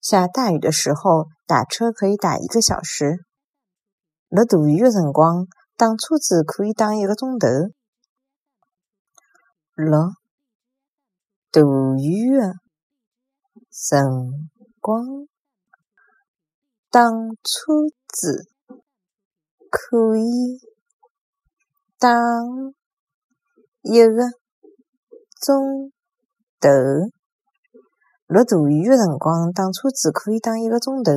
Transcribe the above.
下大雨的时候，打车可以打一个小时；落大雨的辰光，打车子可以打一个钟头。落大雨的辰光，打车子可以打一个钟头。落大雨的辰光，打车子可以打一个钟头。